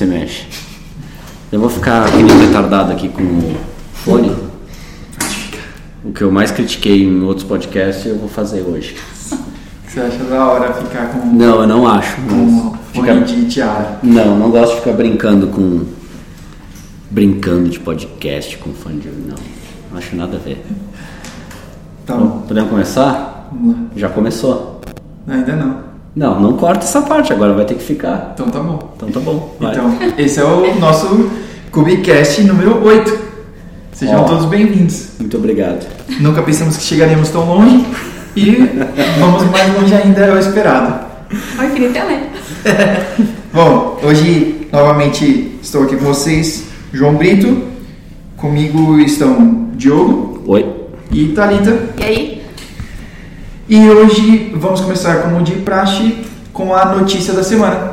se mexe. Eu vou ficar que nem retardado aqui com o fone. O que eu mais critiquei em outros podcasts eu vou fazer hoje. Você acha da hora ficar com, Não, eu não acho. com Fica- fone de tiara? Não, não gosto de ficar brincando com. Brincando de podcast com fã de. Não, não acho nada a ver. Tá bom. Podemos começar? Vamos lá. Já começou. Ainda não. Não, não corta essa parte, agora vai ter que ficar. Então tá bom. Então tá bom. vai. Então, esse é o nosso Cubicast número 8. Sejam Ó. todos bem-vindos. Muito obrigado. Nunca pensamos que chegaríamos tão longe e vamos mais longe ainda é o esperado. Ao infinito e além. Bom, hoje novamente estou aqui com vocês, João Brito. Comigo estão Diogo Oi. e Thalita. E aí? E hoje vamos começar, como de praxe, com a notícia da semana.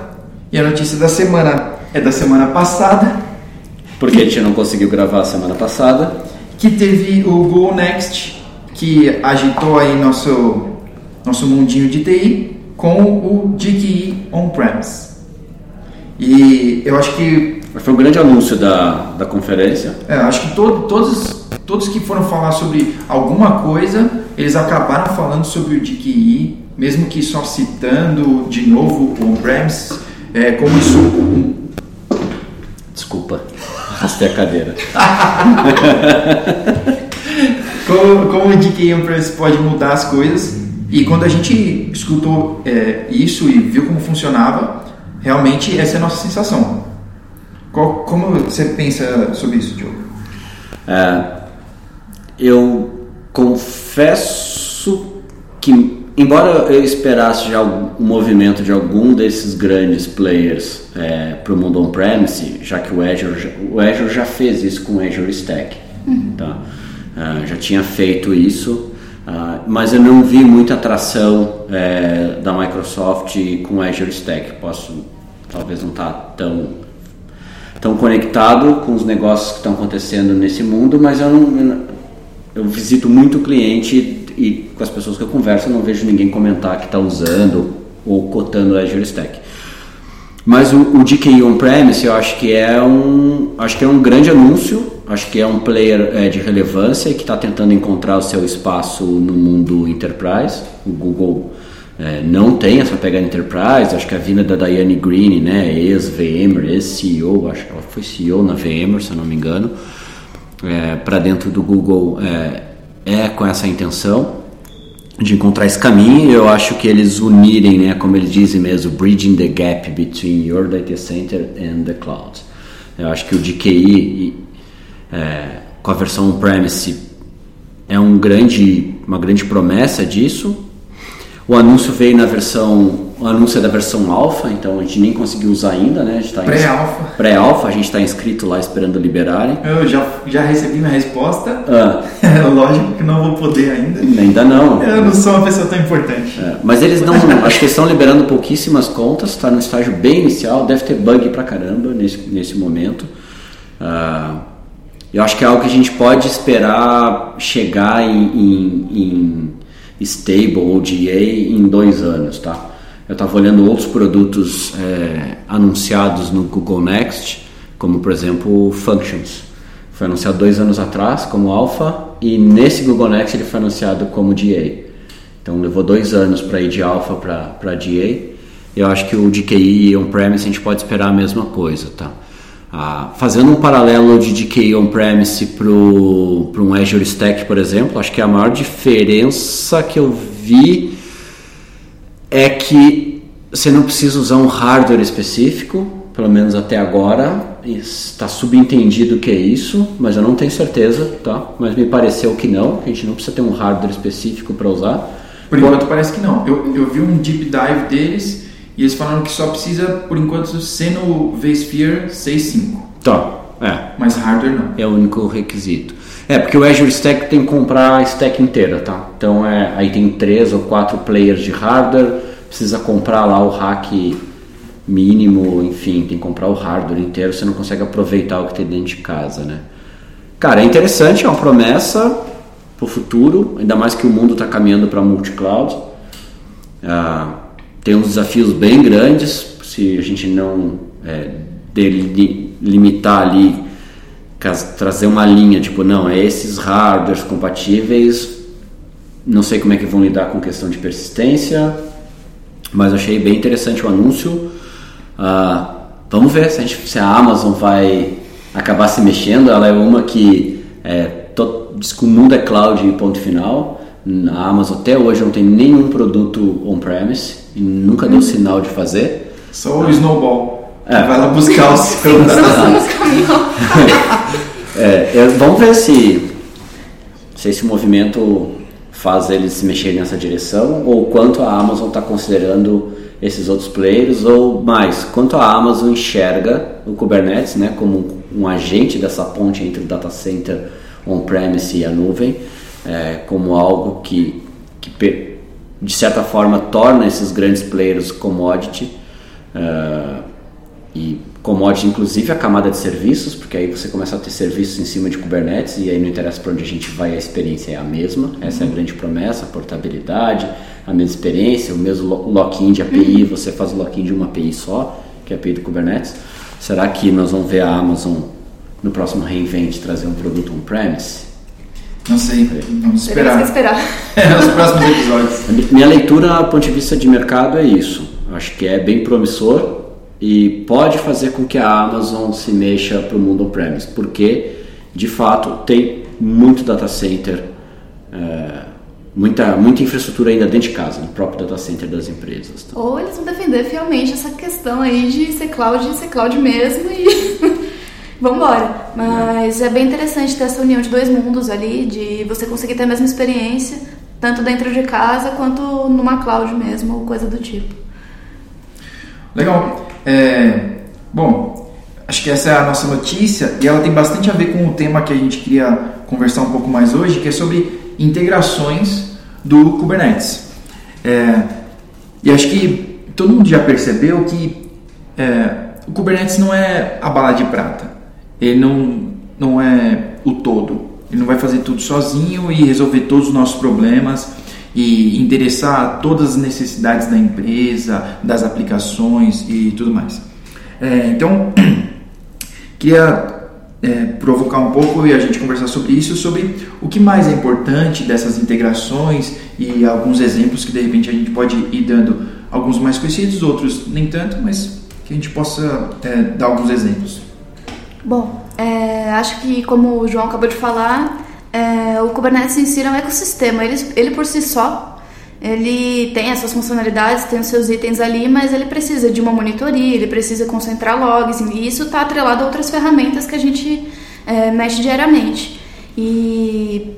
E a notícia da semana é da semana passada, Porque a gente não conseguiu gravar a semana passada. que teve o Google Next, que agitou aí nosso, nosso mundinho de TI, com o GKE On-Premise. E eu acho que Foi um grande anúncio da, da conferência. É, acho que todo- todos, todos que foram falar sobre alguma coisa, eles acabaram falando sobre o DKI, mesmo que só citando de novo o on-premise, é, como isso. Desculpa. Arrastei a cadeira. Como, como o DKI on-premise pode mudar as coisas. E quando a gente escutou é, isso e viu como funcionava, realmente essa é a nossa sensação. Qual- como você pensa sobre isso, Diogo? É, eu confesso que, embora eu esperasse já um movimento de algum desses grandes players para o mundo on-premise, já que o Azure, já- o Azure já fez isso com o Azure Stack, tá? Ah, já tinha feito isso, ah, mas eu não vi muita atração é, da Microsoft com o Azure Stack. Posso talvez não estar tão tão conectado com os negócios que estão acontecendo nesse mundo, mas eu não eu visito muito cliente e, com as pessoas que eu converso eu não vejo ninguém comentar que está usando ou cotando o Azure Stack. Mas o, o DKI on-premise eu acho que é um acho que é um grande anúncio, acho que é um player é, de relevância que está tentando encontrar o seu espaço no mundo enterprise. O Google é, não tem essa pegada enterprise, acho que a vinda da Diane Green, né, ex-VMware, ex-CEO, acho que ela foi CEO na VMware, se eu não me engano, para dentro do Google é, é com essa intenção de encontrar esse caminho. Eu acho que eles unirem, né, como eles dizem mesmo, bridging the gap between your data center and the cloud. Eu acho que o DKI é, com a versão on-premise é um grande, uma grande promessa disso. O anúncio veio na versão, o anúncio é da versão alfa, então a gente nem conseguiu usar ainda, né? Tá Pré-alfa. Pré-alfa, a gente está inscrito lá esperando liberarem. Eu já, já recebi minha resposta. Ah, É lógico que não vou poder ainda. ainda não. Eu não sou uma pessoa tão importante. É, mas eles não. acho que estão liberando pouquíssimas contas, está no estágio bem inicial, deve ter bug pra caramba nesse, nesse momento. Ah, eu acho que é algo que a gente pode esperar chegar em, em- em stable ou GA em dois anos, tá? Eu estava olhando outros produtos é, anunciados no Google Next, como por exemplo Functions. Foi anunciado dois anos atrás como alpha e nesse Google Next ele foi anunciado como GA. Então levou dois anos para ir de alpha para GA. Eu acho que o DKI on-premise a gente pode esperar a mesma coisa, tá? Ah, fazendo um paralelo de DKI on-premise para um Azure Stack, por exemplo, acho que a maior diferença que eu vi é que você não precisa usar um hardware específico, pelo menos até agora. Está subentendido que é isso, mas eu não tenho certeza, tá? Mas me pareceu que não, que a gente não precisa ter um hardware específico para usar. Por enquanto parece que não. Eu, eu vi um deep dive deles e eles falaram que só precisa, por enquanto, ser no vSphere 6.5. Tá, é. Mas hardware não. É o único requisito. É, porque o Azure Stack tem que comprar a stack inteira, tá? Então é, aí tem três ou quatro players de hardware, precisa comprar lá o rack mínimo, enfim, tem que comprar o hardware inteiro, você não consegue aproveitar o que tem dentro de casa, né? Cara, é interessante, é uma promessa pro futuro, ainda mais que o mundo está caminhando para multi-cloud. ah, tem uns desafios bem grandes se a gente não é, delimitar ali, trazer uma linha, tipo, não, é esses hardwares compatíveis, não sei como é que vão lidar com questão de persistência, mas achei bem interessante o anúncio. Ah, vamos ver se a, gente, se a Amazon vai acabar se mexendo. Ela é uma que é, to, diz que o mundo é cloud ponto final. A Amazon até hoje não tem nenhum produto on-premise e nunca deu sinal de fazer. Só o Snowball. É. Vai lá buscar os é, é, Vamos ver se, se esse movimento faz eles se mexerem nessa direção ou quanto a Amazon está considerando esses outros players ou mais, quanto a Amazon enxerga o Kubernetes né, como um, um agente dessa ponte entre o data center on-premise e a nuvem, é, como algo que, que de certa forma torna esses grandes players commodity uh, e commodity inclusive a camada de serviços, porque aí você começa a ter serviços em cima de Kubernetes e aí não interessa para onde a gente vai, a experiência é a mesma. Essa é a grande promessa, a portabilidade, a mesma experiência, o mesmo lock-in de API, uhum. você faz o lock-in de uma API só, que é a API do Kubernetes. Será que nós vamos ver a Amazon no próximo reinvent trazer um produto on-premise? Não sei, vamos esperar. esperar. é, nos próximos episódios. Minha leitura, do ponto de vista de mercado, é isso. Acho que é bem promissor e pode fazer com que a Amazon se mexa para o mundo on-premise, porque de fato tem muito data center, é, muita, muita infraestrutura ainda dentro de casa, no próprio data center das empresas. Tá? Ou eles vão defender fielmente essa questão aí de ser cloud, ser cloud mesmo e vamos embora. Mas é. é bem interessante ter essa união de dois mundos ali, de você conseguir ter a mesma experiência, tanto dentro de casa quanto numa cloud mesmo, ou coisa do tipo. Legal. É, bom, acho que essa é a nossa notícia e ela tem bastante a ver com o tema que a gente queria conversar um pouco mais hoje, que é sobre integrações do Kubernetes. É, e acho que todo mundo já percebeu que é, o Kubernetes não é a bala de prata. Ele não, não é o todo. Ele não vai fazer tudo sozinho e resolver todos os nossos problemas e endereçar todas as necessidades da empresa, das aplicações e tudo mais. É, então, queria é, provocar um pouco e a gente conversar sobre isso, sobre o que mais é importante dessas integrações e alguns exemplos que de repente a gente pode ir dando, alguns mais conhecidos, outros nem tanto, mas que a gente possa é, dar alguns exemplos. Bom, é, acho que como o João acabou de falar, é, o Kubernetes em si é um ecossistema. Ele, ele por si só, ele tem as suas funcionalidades, tem os seus itens ali, mas ele precisa de uma monitoria, ele precisa concentrar logs, e isso está atrelado a outras ferramentas que a gente é, mexe diariamente. E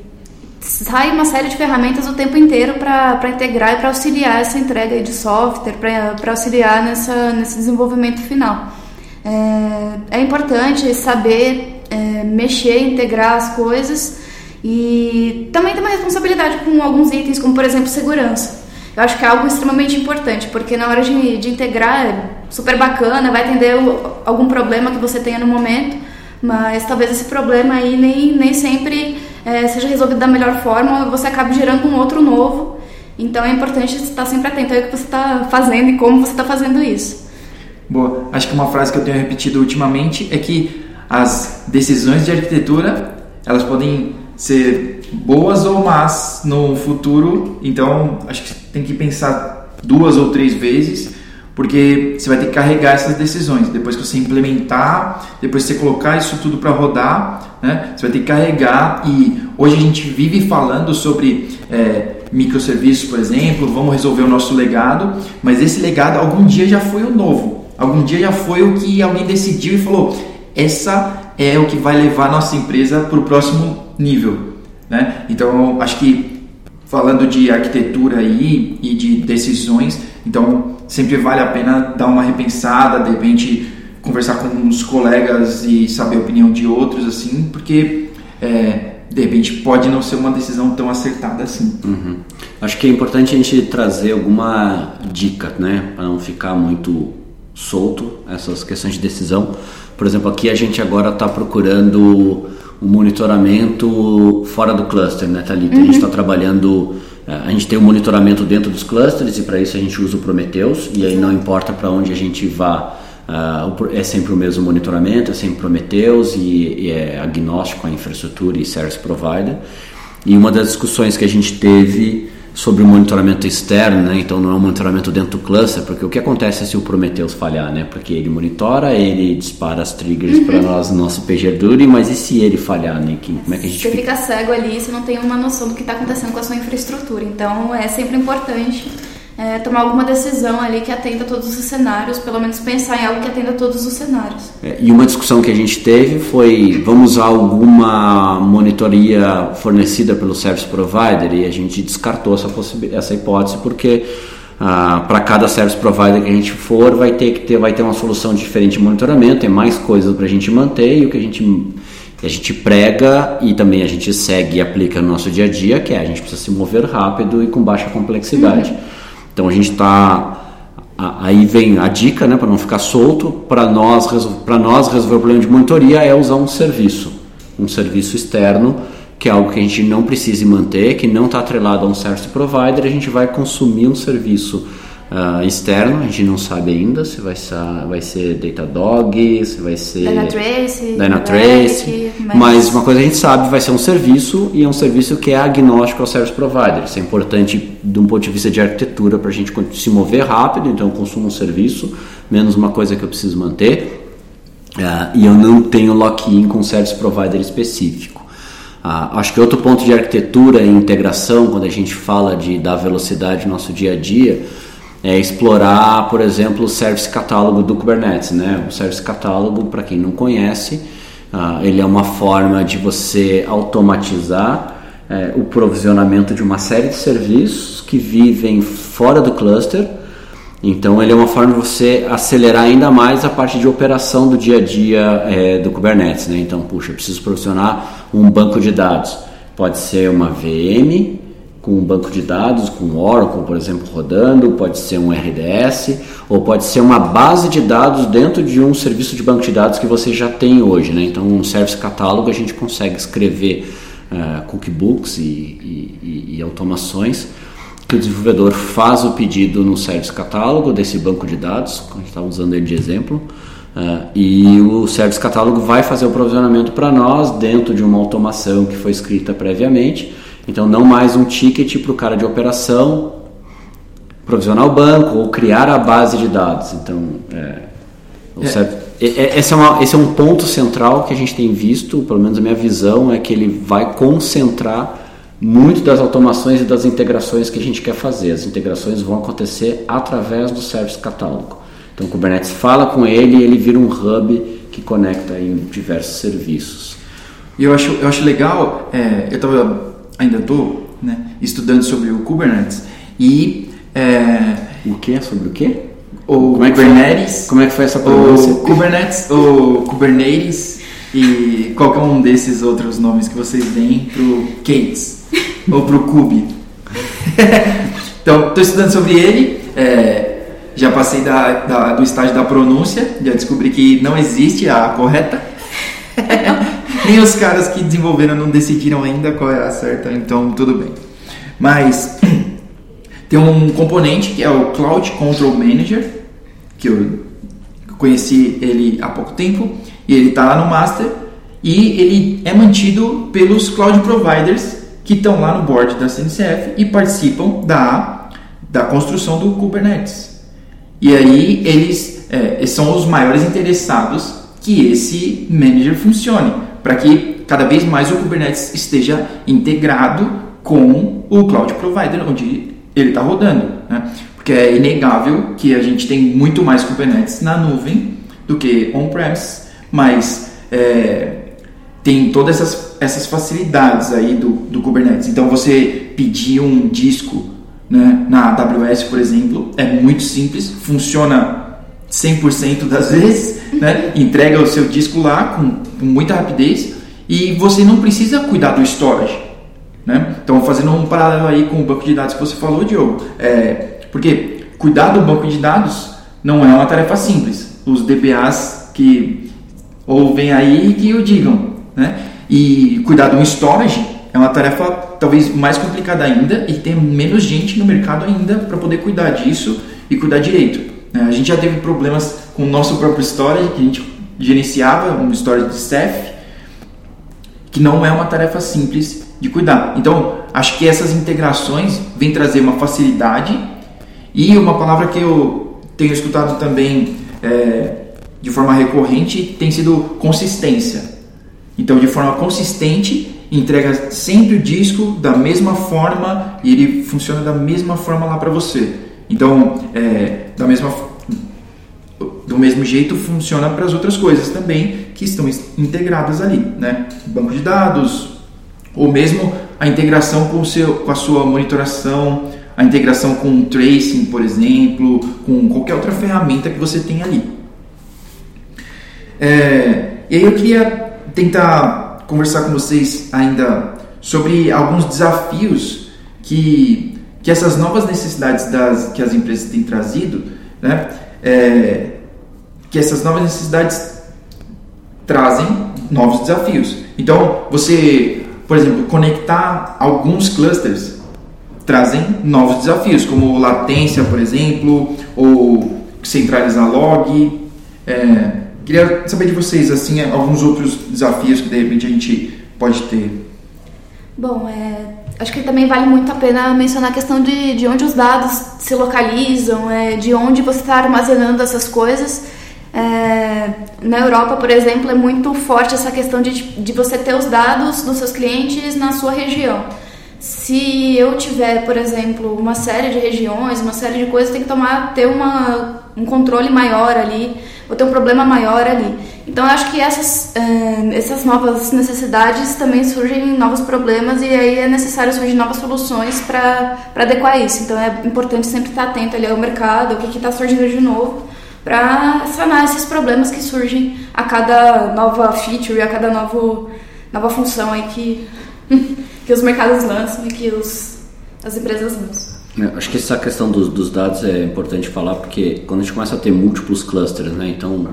sai uma série de ferramentas o tempo inteiro para integrar e para auxiliar essa entrega de software, para auxiliar nessa, nesse desenvolvimento final. É, é importante saber é, mexer, integrar as coisas e também tem uma responsabilidade com alguns itens, como por exemplo segurança. Eu acho que é algo extremamente importante, porque na hora de, de integrar é super bacana, vai atender algum problema que você tenha no momento, mas talvez esse problema aí nem, nem sempre é, seja resolvido da melhor forma ou você acabe gerando um outro novo. Então é importante estar sempre atento ao que você está fazendo e como você está fazendo isso. Boa. Acho que uma frase que eu tenho repetido ultimamente é que as decisões de arquitetura elas podem ser boas ou más no futuro. Então, acho que tem que pensar duas ou três vezes, porque você vai ter que carregar essas decisões. Depois que você implementar, depois que você colocar isso tudo para rodar, né, você vai ter que carregar. E hoje a gente vive falando sobre é, microserviços, por exemplo, vamos resolver o nosso legado, mas esse legado algum dia já foi o novo. Algum dia já foi o que alguém decidiu e falou: essa é o que vai levar nossa empresa para o próximo nível. Né? Então, acho que falando de arquitetura aí e de decisões, então sempre vale a pena dar uma repensada, de repente conversar com os colegas e saber a opinião de outros, assim, porque é, de repente pode não ser uma decisão tão acertada assim. Uhum. Acho que é importante a gente trazer alguma dica, né, para não ficar muito solto essas questões de decisão. Por exemplo, aqui a gente agora está procurando um monitoramento fora do cluster, né, Thalita? Uhum. A gente está uhum. trabalhando a gente tem o monitoramento dentro dos clusters e para isso a gente usa o Prometheus e aí não importa para onde a gente vá, uh, é sempre o mesmo monitoramento, é sempre Prometheus e, e, é agnóstico à infraestrutura e service provider. E uma das discussões que a gente teve sobre o monitoramento externo, né? então não é um monitoramento dentro do cluster, porque o que acontece se o Prometheus falhar, né? Porque ele monitora, ele dispara as triggers uhum. para nós, nosso PagerDuty, mas e se ele falhar, né? Como é que a gente Você fica cego ali, você não tem uma noção do que está acontecendo com a sua infraestrutura, então é sempre importante é, tomar alguma decisão ali que atenda a todos os cenários, pelo menos pensar em algo que atenda a todos os cenários. É, e uma discussão que a gente teve foi, vamos usar alguma monitoria fornecida pelo service provider e a gente descartou essa, essa hipótese porque ah, para cada service provider que a gente for vai ter que ter, vai ter uma solução diferente de monitoramento, tem mais coisas para a gente manter e o que a gente a gente prega e também a gente segue e aplica no nosso dia a dia, que é a gente precisa se mover rápido e com baixa complexidade. Uhum. Então a gente está aí vem a dica, né, para não ficar solto, para nós para nós resolver o problema de monitoria é usar um serviço, um serviço externo que é algo que a gente não precisa manter, que não está atrelado a um service provider, a gente vai consumir um serviço uh, externo, a gente não sabe ainda se vai ser, vai ser Datadog, se vai ser Dynatrace, Dynatrace mas... mas uma coisa a gente sabe, vai ser um serviço e é um serviço que é agnóstico ao service provider. Isso é importante de um ponto de vista de arquitetura para a gente se mover rápido, então eu consumo um serviço, menos uma coisa que eu preciso manter. Uh, e eu não tenho lock-in com service provider específico. Uh, acho que outro ponto de arquitetura e integração, quando a gente fala de dar velocidade no nosso dia a dia, é explorar, por exemplo, o Service Catálogo do Kubernetes. Né? O Service Catálogo, para quem não conhece, uh, ele é uma forma de você automatizar é, o provisionamento de uma série de serviços que vivem fora do cluster. Então, ele é uma forma de você acelerar ainda mais a parte de operação do dia a dia é, do Kubernetes. Né? Então, puxa, eu preciso provisionar um banco de dados. Pode ser uma VM, com um banco de dados, com Oracle, por exemplo, rodando, pode ser um RDS, ou pode ser uma base de dados dentro de um serviço de banco de dados que você já tem hoje. Né? Então, um service catálogo a gente consegue escrever uh, cookbooks e, e, e, automações que o desenvolvedor faz o pedido no service catálogo desse banco de dados, a gente está usando ele de exemplo, uh, e o service catálogo vai fazer o provisionamento para nós dentro de uma automação que foi escrita previamente então, não mais um ticket para o cara de operação provisionar o banco ou criar a base de dados. Então, é, é. Esse, é uma, esse é um ponto central que a gente tem visto, pelo menos a minha visão, é que ele vai concentrar muito das automações e das integrações que a gente quer fazer. As integrações vão acontecer através do Service Catálogo. Então, o Kubernetes fala com ele e ele vira um hub que conecta em diversos serviços. E eu acho, eu acho legal, é, eu estava ainda estou né, estudando sobre o Kubernetes e é, o que sobre o quê? O como é Kubernetes. Como é que foi essa pronúncia? O Kubernetes, o Kubernetes e qualquer um desses outros nomes que vocês deem pro Kates ou pro Kube. então, estou estudando sobre ele. É, já passei da, da, do estágio da pronúncia, já descobri que não existe a correta. Nem os caras que desenvolveram não decidiram ainda qual é a certa, então tudo bem. Mas tem um componente que é o Cloud Control Manager, que eu conheci ele há pouco tempo, e ele está lá no Master, e ele é mantido pelos Cloud Providers que estão lá no board da CNCF e participam da, da construção do Kubernetes. E aí eles é, são os maiores interessados que esse manager funcione para que cada vez mais o Kubernetes esteja integrado com o cloud provider onde ele está rodando. Né? Porque é inegável que a gente tem muito mais Kubernetes na nuvem do que on-premise, mas é, tem todas essas, essas facilidades aí do, do Kubernetes. Então você pedir um disco né, na AWS, por exemplo, é muito simples, funciona 100% das vezes, né? entrega o seu disco lá com, com, muita rapidez e você não precisa cuidar do storage. Né? Então, fazendo um paralelo aí com o banco de dados que você falou, Diogo, é, porque cuidar do banco de dados não é uma tarefa simples. Os DBAs que ouvem aí que o digam. Né? E cuidar um storage é uma tarefa talvez mais complicada ainda e tem menos gente no mercado ainda para poder cuidar disso e cuidar direito. Né? A gente já teve problemas com o nosso próprio storage, que a gente gerenciava um storage de staff, que não é uma tarefa simples de cuidar. Então, acho que essas integrações vêm trazer uma facilidade e uma palavra que eu tenho escutado também é, de forma recorrente tem sido consistência. Então, de forma consistente, entrega sempre o disco da mesma forma e ele funciona da mesma forma lá para você. Então, é, da mesma do mesmo jeito funciona para as outras coisas também que estão integradas ali, né? Banco de dados, ou mesmo a integração com, o seu, com a sua monitoração, a integração com o tracing, por exemplo, com qualquer outra ferramenta que você tem ali. É, e aí eu queria tentar conversar com vocês ainda sobre alguns desafios que, que essas novas necessidades das, que as empresas têm trazido, né? É, que essas novas necessidades trazem novos desafios. Então, você, por exemplo, conectar alguns clusters trazem novos desafios, como latência, por exemplo, ou centralizar log. É, queria saber de vocês assim alguns outros desafios que de repente a gente pode ter. Bom, é, acho que também vale muito a pena mencionar a questão de, de onde os dados se localizam, é, de onde você está armazenando essas coisas é, na Europa, por exemplo, é muito forte essa questão de, de você ter os dados dos seus clientes na sua região. Se eu tiver, por exemplo, uma série de regiões, uma série de coisas, tem que tomar, ter uma, um controle maior ali, ou ter um problema maior ali. Então, eu acho que essas, é, essas novas necessidades também surgem novos problemas e aí é necessário surgir novas soluções para adequar isso. Então, é importante sempre estar atento ali ao mercado, o que está surgindo de novo para sanar esses problemas que surgem a cada nova feature, a cada novo, nova função aí que, que os mercados lançam e que os, as empresas lançam. Acho que essa questão dos, dos, dados é importante falar porque quando a gente começa a ter múltiplos clusters, né, então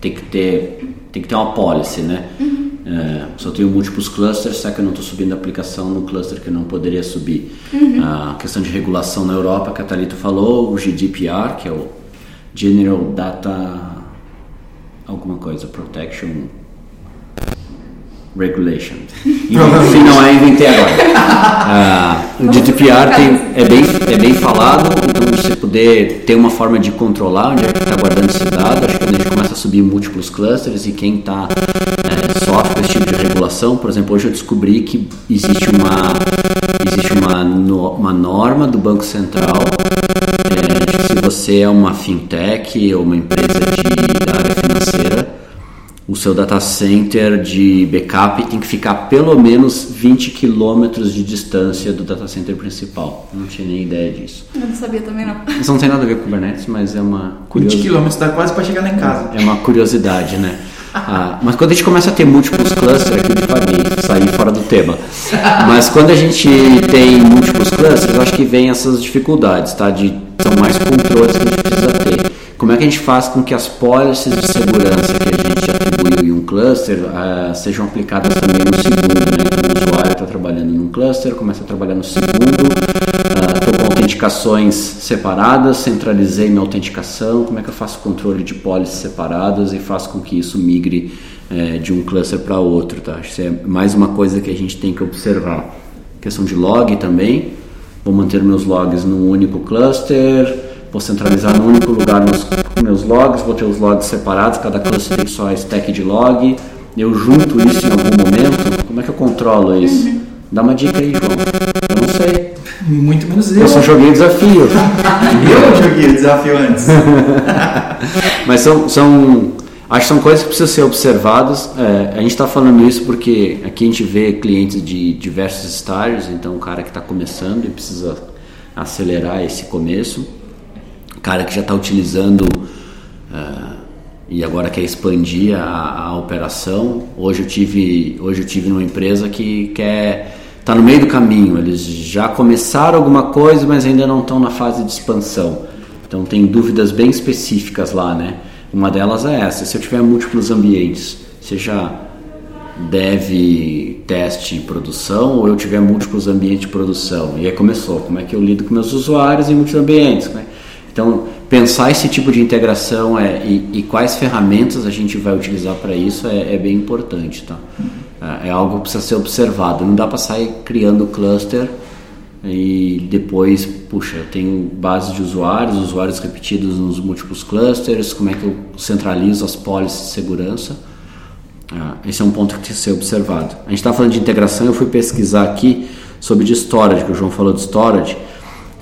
tem que ter tem que ter uma policy, né? Uhum. É, se eu tenho múltiplos clusters, será que eu não estou subindo a aplicação no cluster que eu não poderia subir? Uhum. A questão de regulação na Europa, que a Thalita falou, o GDPR, que é o General Data alguma coisa, Protection Regulation. Enfim, não é inventei agora. Ah, o GDPR tem, é, bem, é bem falado, então você poder ter uma forma de controlar onde é que está guardando esse dado, acho que quando a gente começa a subir múltiplos clusters e quem está é, sofre esse tipo de regulação, por exemplo, hoje eu descobri que existe uma, existe uma, uma norma do Banco Central se você é uma fintech ou uma empresa de, da área financeira, o seu data center de backup tem que ficar pelo menos 20 quilômetros de distância do data center principal. Eu não tinha nem ideia disso. Eu não sabia também não. Isso não tem nada a ver com Kubernetes, mas é uma curiosidade. 20 quilômetros dá quase para chegar lá em casa. É uma curiosidade, né? Ah, mas quando a gente começa a ter múltiplos clusters, aqui eu falei, sair fora do tema. Mas quando a gente tem múltiplos clusters, eu acho que vem essas dificuldades, tá? De, são mais controles que a gente precisa ter. Como é que a gente faz com que as policies de segurança que a em um cluster uh, sejam aplicadas também no segundo? Né? Então, o usuário está trabalhando num cluster, começa a trabalhar no segundo, estou uh, com autenticações separadas, centralizei minha autenticação, como é que eu faço controle de policies separadas e faço com que isso migre uh, de um cluster para outro? Tá? Que é mais uma coisa que a gente tem que observar. Questão de log também, vou manter meus logs num único cluster vou centralizar num único lugar meus, meus logs, vou ter os logs separados, cada cluster tem só stack de log, eu junto isso em algum momento, como é que eu controlo isso? Uhum. Dá uma dica aí, João. Eu não sei. Muito menos eu. Eu só joguei desafio. eu joguei desafio antes. Mas são, são, acho que são coisas que precisam ser observadas. É, a gente está falando isso porque aqui a gente vê clientes de diversos estágios, então o cara que está começando e precisa acelerar esse começo cara que já está utilizando uh, e agora quer expandir a, a, operação. Hoje eu tive, hoje eu tive numa empresa que quer está no meio do caminho. Eles já começaram alguma coisa, mas ainda não estão na fase de expansão. Então tem dúvidas bem específicas lá, né? Uma delas é essa: se eu tiver múltiplos ambientes, seja dev, teste e produção, ou eu tiver múltiplos ambientes de produção. E aí começou, como é que eu lido com meus usuários em múltiplos ambientes? É? Então, pensar esse tipo de integração é, e, e quais ferramentas a gente vai utilizar para isso é, é, bem importante. Tá? É, é algo que precisa ser observado. Não dá para sair criando cluster e depois, puxa, eu tenho base de usuários, usuários repetidos nos múltiplos clusters, como é que eu centralizo as policies de segurança. Ah, esse é um ponto que tem que ser observado. A gente está falando de integração, eu fui pesquisar aqui sobre de storage, que o João falou de storage.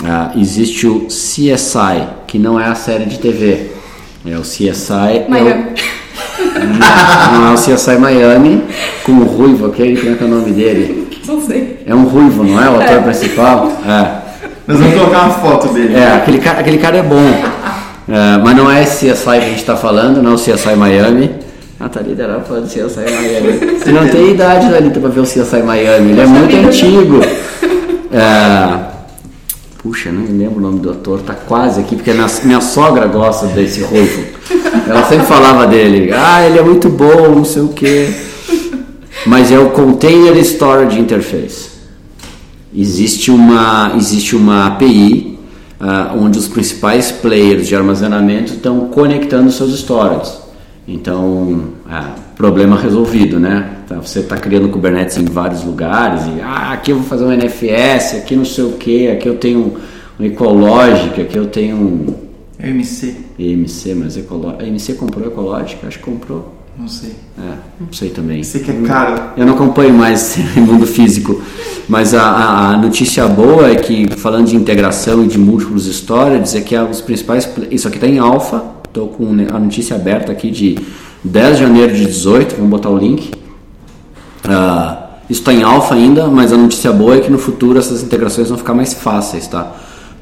Ah, existe o CSI, que não é a série de TV. É o CSI. Miami. É o, não, não, é o CSI Miami, com o ruivo, aquele, como é que é o nome dele? Não sei. É um ruivo, não é? O ator é. principal? É. Nós vamos colocar uma foto dele. É, aquele cara, aquele cara é bom. É, mas não é esse CSI que a gente está falando, não é o CSI Miami. A Thalita era fã do CSI Miami. Você não tem idade, Thalita, para ver o CSI Miami. Ele é muito antigo. É, Puxa, não me lembro o nome do ator, tá quase aqui, porque minha, minha sogra gosta desse ruivo. Ela sempre falava dele, ah, ele é muito bom, não sei o quê. Mas é o Container Storage Interface. Existe uma, existe uma API uh, ah, onde os principais players de armazenamento estão conectando seus storages. Então, ah, problema resolvido, né? Então, você está criando Kubernetes em vários lugares e ah, aqui eu vou fazer um NFS, aqui não sei o que, aqui eu tenho um Ecologic, aqui eu tenho um EMC. EMC, mas Ecologic. A EMC comprou Ecologic? Acho que comprou. Não sei. É, não sei também. Sei que é caro. Eu não acompanho mais o mundo físico. Mas a, a, a, notícia boa é que, falando de integração e de múltiplos storages, é que os principais. Isso aqui está em alfa. Estou com a notícia aberta aqui de 10 de janeiro de 18. Vamos botar o link. Uh, isso está em alfa ainda, mas a notícia boa é que no futuro essas integrações vão ficar mais fáceis, tá?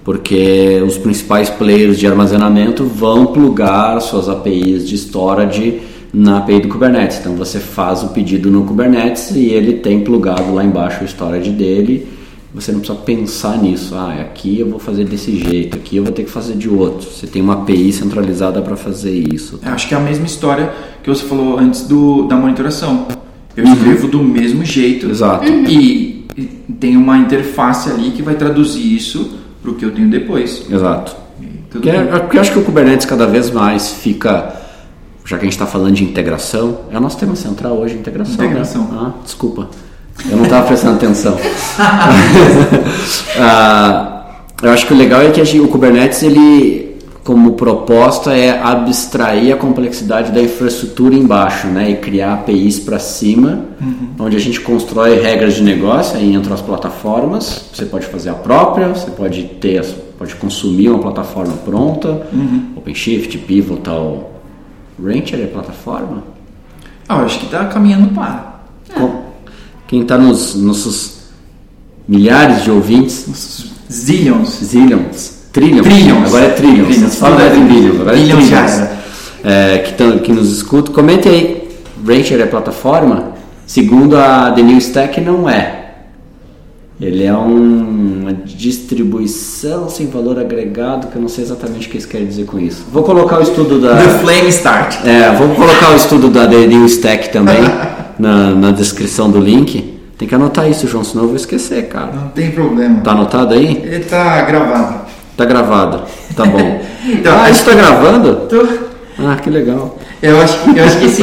Porque os principais players de armazenamento vão plugar suas APIs de storage na API do Kubernetes. Então você faz o pedido no Kubernetes e ele tem plugado lá embaixo o storage dele. Você não precisa pensar nisso. Ah, aqui eu vou fazer desse jeito, aqui eu vou ter que fazer de outro. Você tem uma API centralizada para fazer isso. Tá? Acho que é a mesma história que você falou antes do, da monitoração. Eu uhum. escrevo do mesmo jeito. Exato. E, e tem uma interface ali que vai traduzir isso para o que eu tenho depois. Exato. Porque, é, porque eu acho que o Kubernetes cada vez mais fica já que a gente está falando de integração, é o nosso tema central hoje, integração. Né? Integração. Né? Ah, desculpa, eu não estava prestando atenção. ah, eu acho que o legal é que o Kubernetes, ele, como proposta, é abstrair a complexidade da infraestrutura embaixo, né, e criar APIs para cima, uhum. onde a gente constrói regras de negócio, aí entram as plataformas. Você pode fazer a própria, você pode ter, pode consumir uma plataforma pronta, uhum. OpenShift, Pivotal Rancher é plataforma? Ah, eu acho que está caminhando para. É. Quem está nos nossos milhares de ouvintes? zillions. Zillions. Trillions. Trillions. Agora é trillions. trillions. Fala é billions. Agora é trillions. É, que, tão, que nos escutam. Comente aí. Rancher é plataforma? Segundo a The New Stack, não é. Ele é um, uma distribuição sem valor agregado, que eu não sei exatamente o que isso quer dizer com isso. Vou colocar o estudo da. The Flame Start. É, vou colocar o estudo da The New Stack também na, na descrição do link. Tem que anotar isso, João, senão eu vou esquecer, cara. Não tem problema. Tá anotado aí? Ele tá gravado. Tá gravado, tá bom. então, ah, isso tá gravando? Tô. Ah, que legal. Eu acho, eu acho que, esse,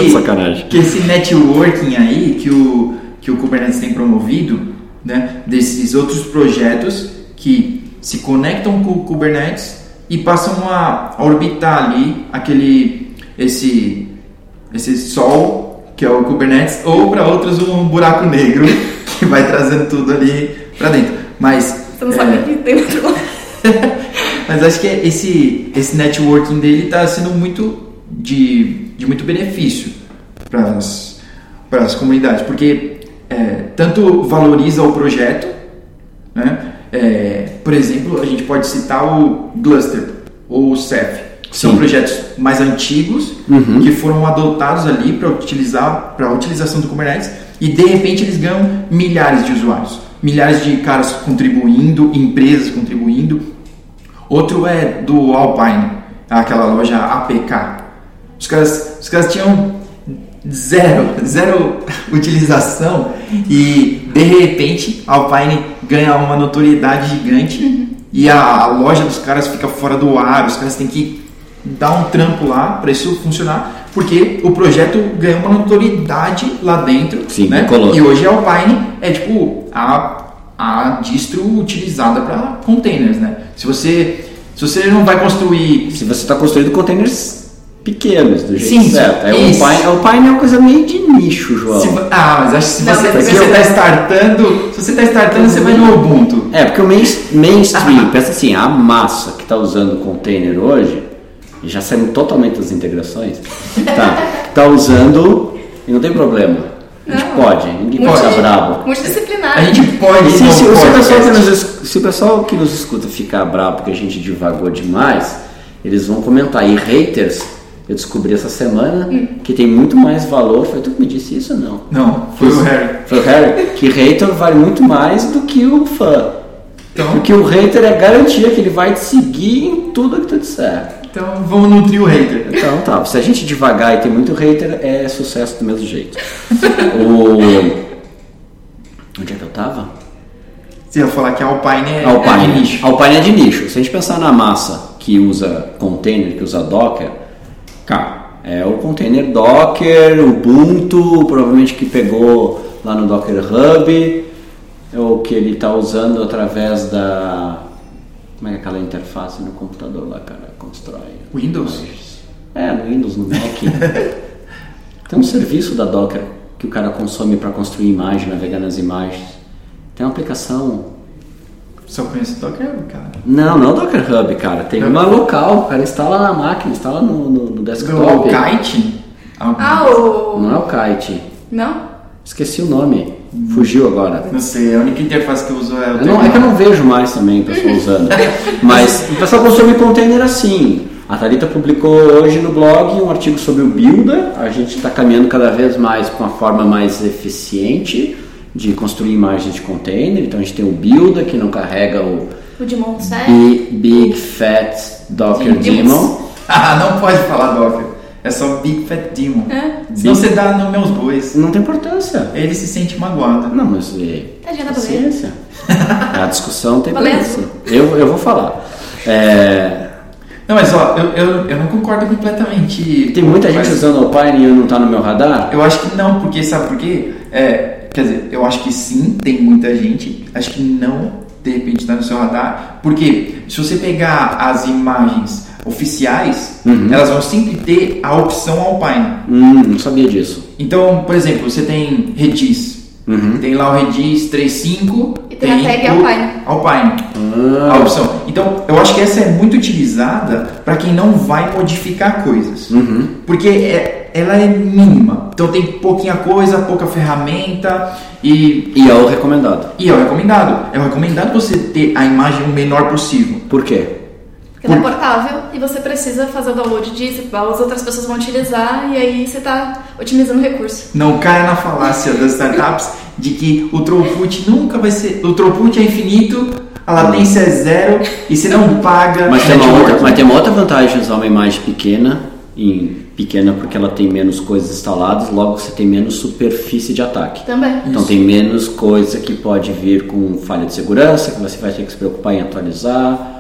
que esse networking aí que o, que o Kubernetes tem promovido né, desses outros projetos que se conectam com o Kubernetes e passam a orbitar ali aquele esse esse sol que é o Kubernetes ou para outros um buraco negro que vai trazendo tudo ali para dentro. Mas você não sabe é... que tem outro lado. Mas acho que esse esse networking dele está sendo muito de, de muito benefício para as comunidades, porque é, tanto valoriza o projeto, né? É, por exemplo, a gente pode citar o Gluster ou o Ceph, que são projetos mais antigos uhum. que foram adotados ali para utilizar para a utilização do Kubernetes e de repente eles ganham milhares de usuários, milhares de caras contribuindo, empresas contribuindo. Outro é do Alpine, aquela loja APK. Os caras, os caras tinham zero, zero utilização e de repente a Alpine ganha uma notoriedade gigante e a, a loja dos caras fica fora do ar, os caras têm que dar um trampo lá para isso funcionar, porque o projeto ganhou uma notoriedade lá dentro, Sim, né? E hoje a Alpine é tipo a, a distro utilizada para containers, né? Se você se você não vai construir Se você está construindo containers pequenos, do jeito Sim, certo. É o isso. Pine, o Pine é uma coisa meio de nicho, João. Se ah, mas acho que se Não, você se você eu- está startando, se você está startando, você vai no Ubuntu. É, porque o main, mainstream, pensa assim, a massa que está usando container hoje, e já saímos totalmente das integrações, tá, tá usando e não tem problema. A gente Não. pode, ninguém Multi- pode ficar bravo. Multidisciplinar. A gente pode se, se, se o pessoal que nos, se o pessoal que nos escuta ficar bravo porque a gente divagou demais, eles vão comentar. E haters, eu descobri essa semana que tem muito mais valor. Foi tu que me disse isso ou não? Não, foi o Harry. Foi o Harry? Que hater vale muito mais do que o fã. Então, Porque o hater é garantia que ele vai te seguir em tudo que tu disser. então vamos nutrir o hater. Então tá, se a gente devagar e tem muito hater, é sucesso do mesmo jeito. o... Onde é que eu tava? Você ia falar que a Alpine é, Alpine. é de nicho. Alpine é de nicho. Se a gente pensar na massa que usa container, que usa Docker, cara, é o container Docker, Ubuntu, provavelmente que pegou lá no Docker Hub, é o que ele está usando através da. Como é que é aquela interface no computador lá, cara, constrói? Windows? É, no Windows, no Mac. Tem um serviço da Docker que o cara consome para construir imagem, navegar nas imagens. Tem uma aplicação Só conheço Docker, cara. não, não Docker Hub, cara. Tem uma local, o cara instala na máquina, instala no, no, no Do desktop. Kite? Ah, o. Não é o Kite. Não? Esqueci o nome. Fugiu agora. Não sei, a única interface que eu uso é o Eu não- é que eu não vejo mais também o pessoal usando. Mas o pessoal consome container assim. A Thalita publicou hoje no blog um artigo sobre o Builder. A gente está caminhando cada vez mais para uma forma mais eficiente de construir imagens de container. Então a gente tem o Builder que não carrega o O de Monset. Big, Big Fat Docker. Daemon. Ah, não pode falar Docker. É só Big Fat Demon. É. Você dá nos meus bois. Não tem importância. Ele se sente magoado. Não, mas é, Tadinha da paciência. A discussão tem preço. Eu, eu vou falar. É, Não, mas ó, eu, eu, eu não concordo completamente. tem muita gente Mas usando o Pine e não tá no meu radar? Eu acho que não, porque sabe por quê? É, quer dizer, eu acho que sim, tem muita gente. Acho que não, de repente, está no seu radar. Porque se você pegar as imagens oficiais, Uhum. elas vão sempre ter a opção Alpine. Hum, não sabia disso. Então, por exemplo, você tem Redis. Uhum. Tem lá o Redis 3.5. E tem a tag o Alpine. Alpine. Ah, A opção. Então, eu acho que essa é muito utilizada para quem não vai modificar coisas. Uhum. Porque é- ela é mínima. Então tem pouquinha coisa, pouca ferramenta e, E é o recomendado. e é o recomendado. É o recomendado você ter a imagem o menor possível. Por quê? Ela é portável e você precisa fazer o download disso, as outras pessoas vão utilizar e aí você está otimizando o recurso. Não caia na falácia das startups de que o throughput nunca vai ser. O throughput é infinito, a latência é zero e se não paga. Mas tem, uma network. outra, mas tem uma outra vantagem de usar uma imagem pequena, em pequena porque ela tem menos coisas instaladas, logo você tem menos superfície de ataque. Também. Então tem menos coisa que pode vir com falha de segurança, que você vai ter que se preocupar em atualizar.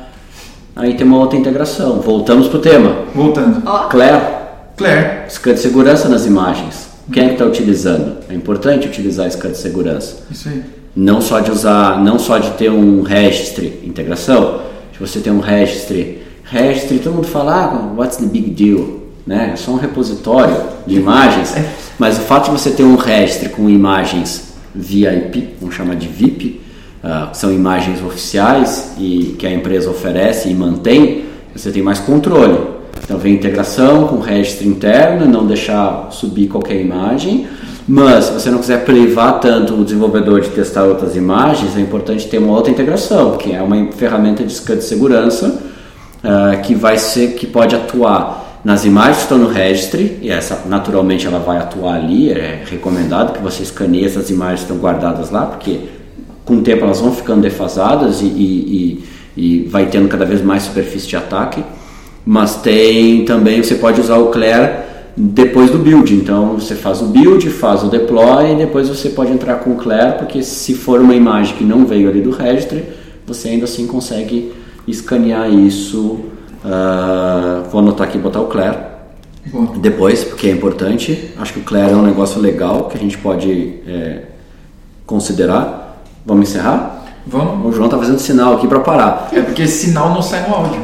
Aí tem uma outra integração. Voltamos pro tema. Voltando. Ó, Claire, Claire, scan de segurança nas imagens. Quem é que está utilizando? É importante utilizar scan de segurança. isso aí. Não só de usar, não só de ter um registry, integração. Se você tem um registry, registry, todo mundo fala, ah, what's the big deal? Né? É só um repositório de imagens. Mas o fato de você ter um registry com imagens VIP, vamos chamar de VIP, ah, que são imagens oficiais e que a empresa oferece e mantém, você tem mais controle. Então vem integração com registro interno, não deixar subir qualquer imagem. Mas se você não quiser privar tanto o desenvolvedor de testar outras imagens, é importante ter uma outra integração, que é uma ferramenta de scan de segurança ah, que vai ser que pode atuar nas imagens que estão no registry, e essa naturalmente ela vai atuar ali, é recomendado que você escaneie essas imagens que estão guardadas lá, porque com o tempo elas vão ficando defasadas e, e, e, e vai tendo cada vez mais superfície de ataque. Mas tem também, você pode usar o Claire depois do build. Então você faz o build, faz o deploy e depois você pode entrar com o Claire, porque se for uma imagem que não veio ali do registry, você ainda assim consegue escanear isso. Uh, vou anotar aqui e botar o Claire. Bom. Depois, porque é importante. Acho que o Claire é um negócio legal que a gente pode é, considerar. Vamos encerrar? Vamos? O João tá fazendo sinal aqui para parar. É porque sinal não sai no áudio.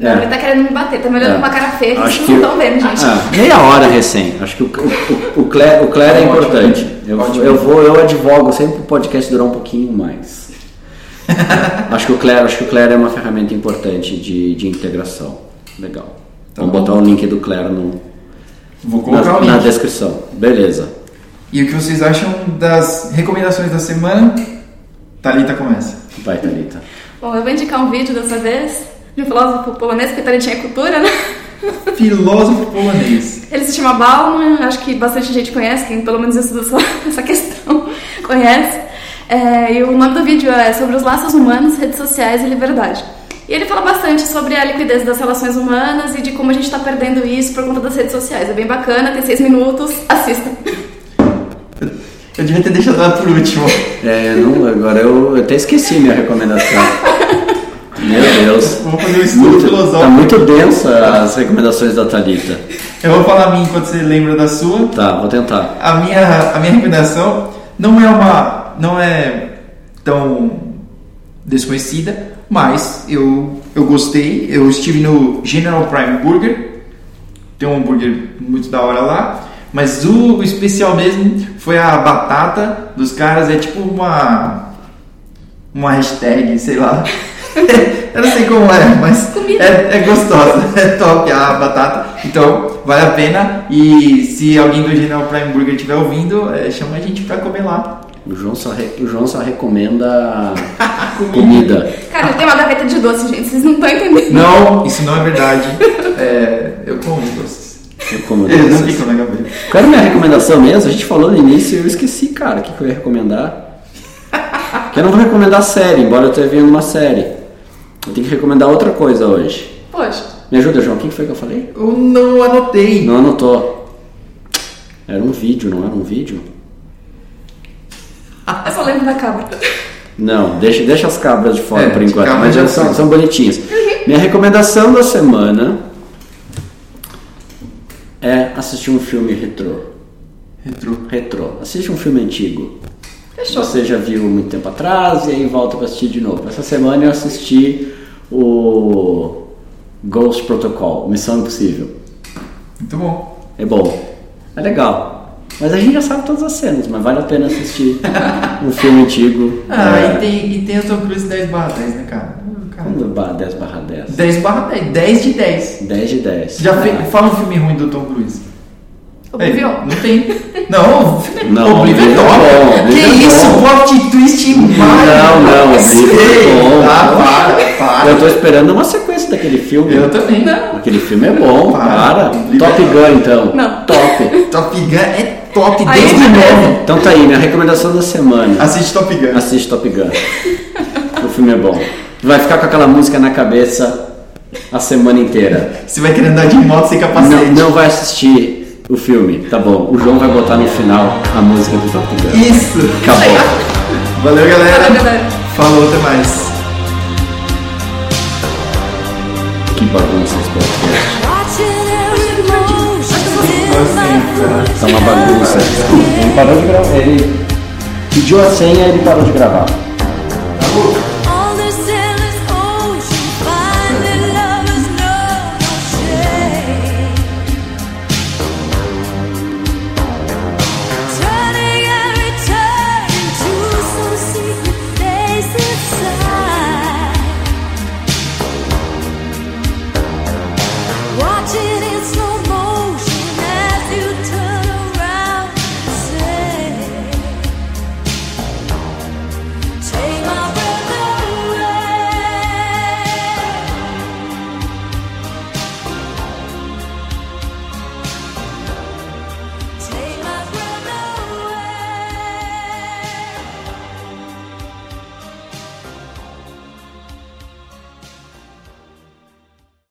É. ele tá querendo me bater, tá me olhando É. com uma cara feia Acho vocês que- não estão vendo, gente. Ah, meia hora recém. Acho que o, o, o, o Claire, o Claire é Ótimo. importante. Eu, Ótimo. eu vou, eu advogo sempre pro podcast durar um pouquinho mais. acho que o Claire, acho que o Claire é uma ferramenta importante de, de integração. Legal. Tá Vamos bom. botar o link do Claire no, Vou colocar na, o na link. descrição. Beleza. E o que vocês acham das recomendações da semana? Thalita começa. Vai, Thalita. Bom, eu vou indicar um vídeo dessa vez de um filósofo polonês, porque também tinha cultura, né? Filósofo polonês. Ele se chama Bauman, acho que bastante gente conhece, quem pelo menos estuda essa, essa questão conhece. É, e o nome do vídeo é Sobre os laços humanos, redes sociais e liberdade. E ele fala bastante sobre a liquidez das relações humanas e de como a gente está perdendo isso por conta das redes sociais. É bem bacana, tem seis minutos, assista. Eu devia ter deixado ela por último. É, não, agora eu, eu até esqueci minha recomendação. Meu Deus. Vamos fazer um estudo Muito, tá filosófico. muito densa as recomendações da Thalita. Eu vou falar a minha enquanto você lembra da sua. Tá, vou tentar. A minha, a minha recomendação não é uma. não é tão desconhecida, mas eu, eu gostei. Eu estive no General Prime Burger. Tem um hambúrguer muito da hora lá. Mas o, o especial mesmo foi a batata dos caras. É tipo uma. Uma hashtag, sei lá. eu não sei como é, mas é, é gostosa. É top a batata. Então, vale a pena. E se alguém do General Prime Burger estiver ouvindo, é, chama a gente pra comer lá. O João só, re- o João só recomenda comida. Cara, ele tem uma gaveta de doce, gente, vocês não estão entendendo. Não, isso não é verdade. É, eu como doces. Eu como Eles não ficam na gaveta. Qual era a minha recomendação mesmo? A gente falou no início e eu esqueci, cara, o que, que eu ia recomendar. Que eu não vou recomendar série, embora eu esteja vendo uma série. Eu tenho que recomendar outra coisa hoje. Poxa, Me ajuda, João, o que foi que eu falei? Eu não anotei. Não anotou. Era um vídeo, não era um vídeo? eu só lembro da cabra. Não, deixa, deixa as cabras de fora É, por enquanto, mas já elas são, são bonitinhas. Minha recomendação da semana é assistir um filme retrô. Retrô. Retrô. Assiste um filme antigo. Fechou. Você já viu muito tempo atrás e aí volta para assistir de novo. Essa semana eu assisti o Ghost Protocol, Missão Impossível. Muito bom. É bom. É legal. Mas a gente já sabe todas as cenas, mas vale a pena assistir um filme antigo. Ah, É, e, tem, e tem o Tom Cruise 10 barra 10, né, cara? Hum, cara. Como ba- 10 barra 10? 10 barra 10. 10 de 10. 10 de 10. Já Ah. Fala um filme ruim do Tom Cruise. Oblivion. É, não tem. Não, Não, Oblivion é Que é isso, plot twist mágico. Não, não, Oblivion é. Ah, para, para. Eu tô esperando uma sequência daquele filme. Eu também. Aquele filme é bom, Para. para. Top Gun então. Não. Top. Top Gun é top desde tá novo. Então tá aí, minha recomendação da semana. Assiste Top Gun. Assiste Top Gun. o filme é bom. Vai ficar com aquela música na cabeça a semana inteira. Você vai querer andar de moto sem capacete. Não, não vai assistir o filme, tá bom. O João vai botar no final a música do Top Gun. Isso. Acabou. Valeu, galera. Valeu, galera. Falou, até mais. Que bagunça esse podcast. Tá uma bagunça. Ele parou de gravar. Ele pediu a senha e ele parou de gravar.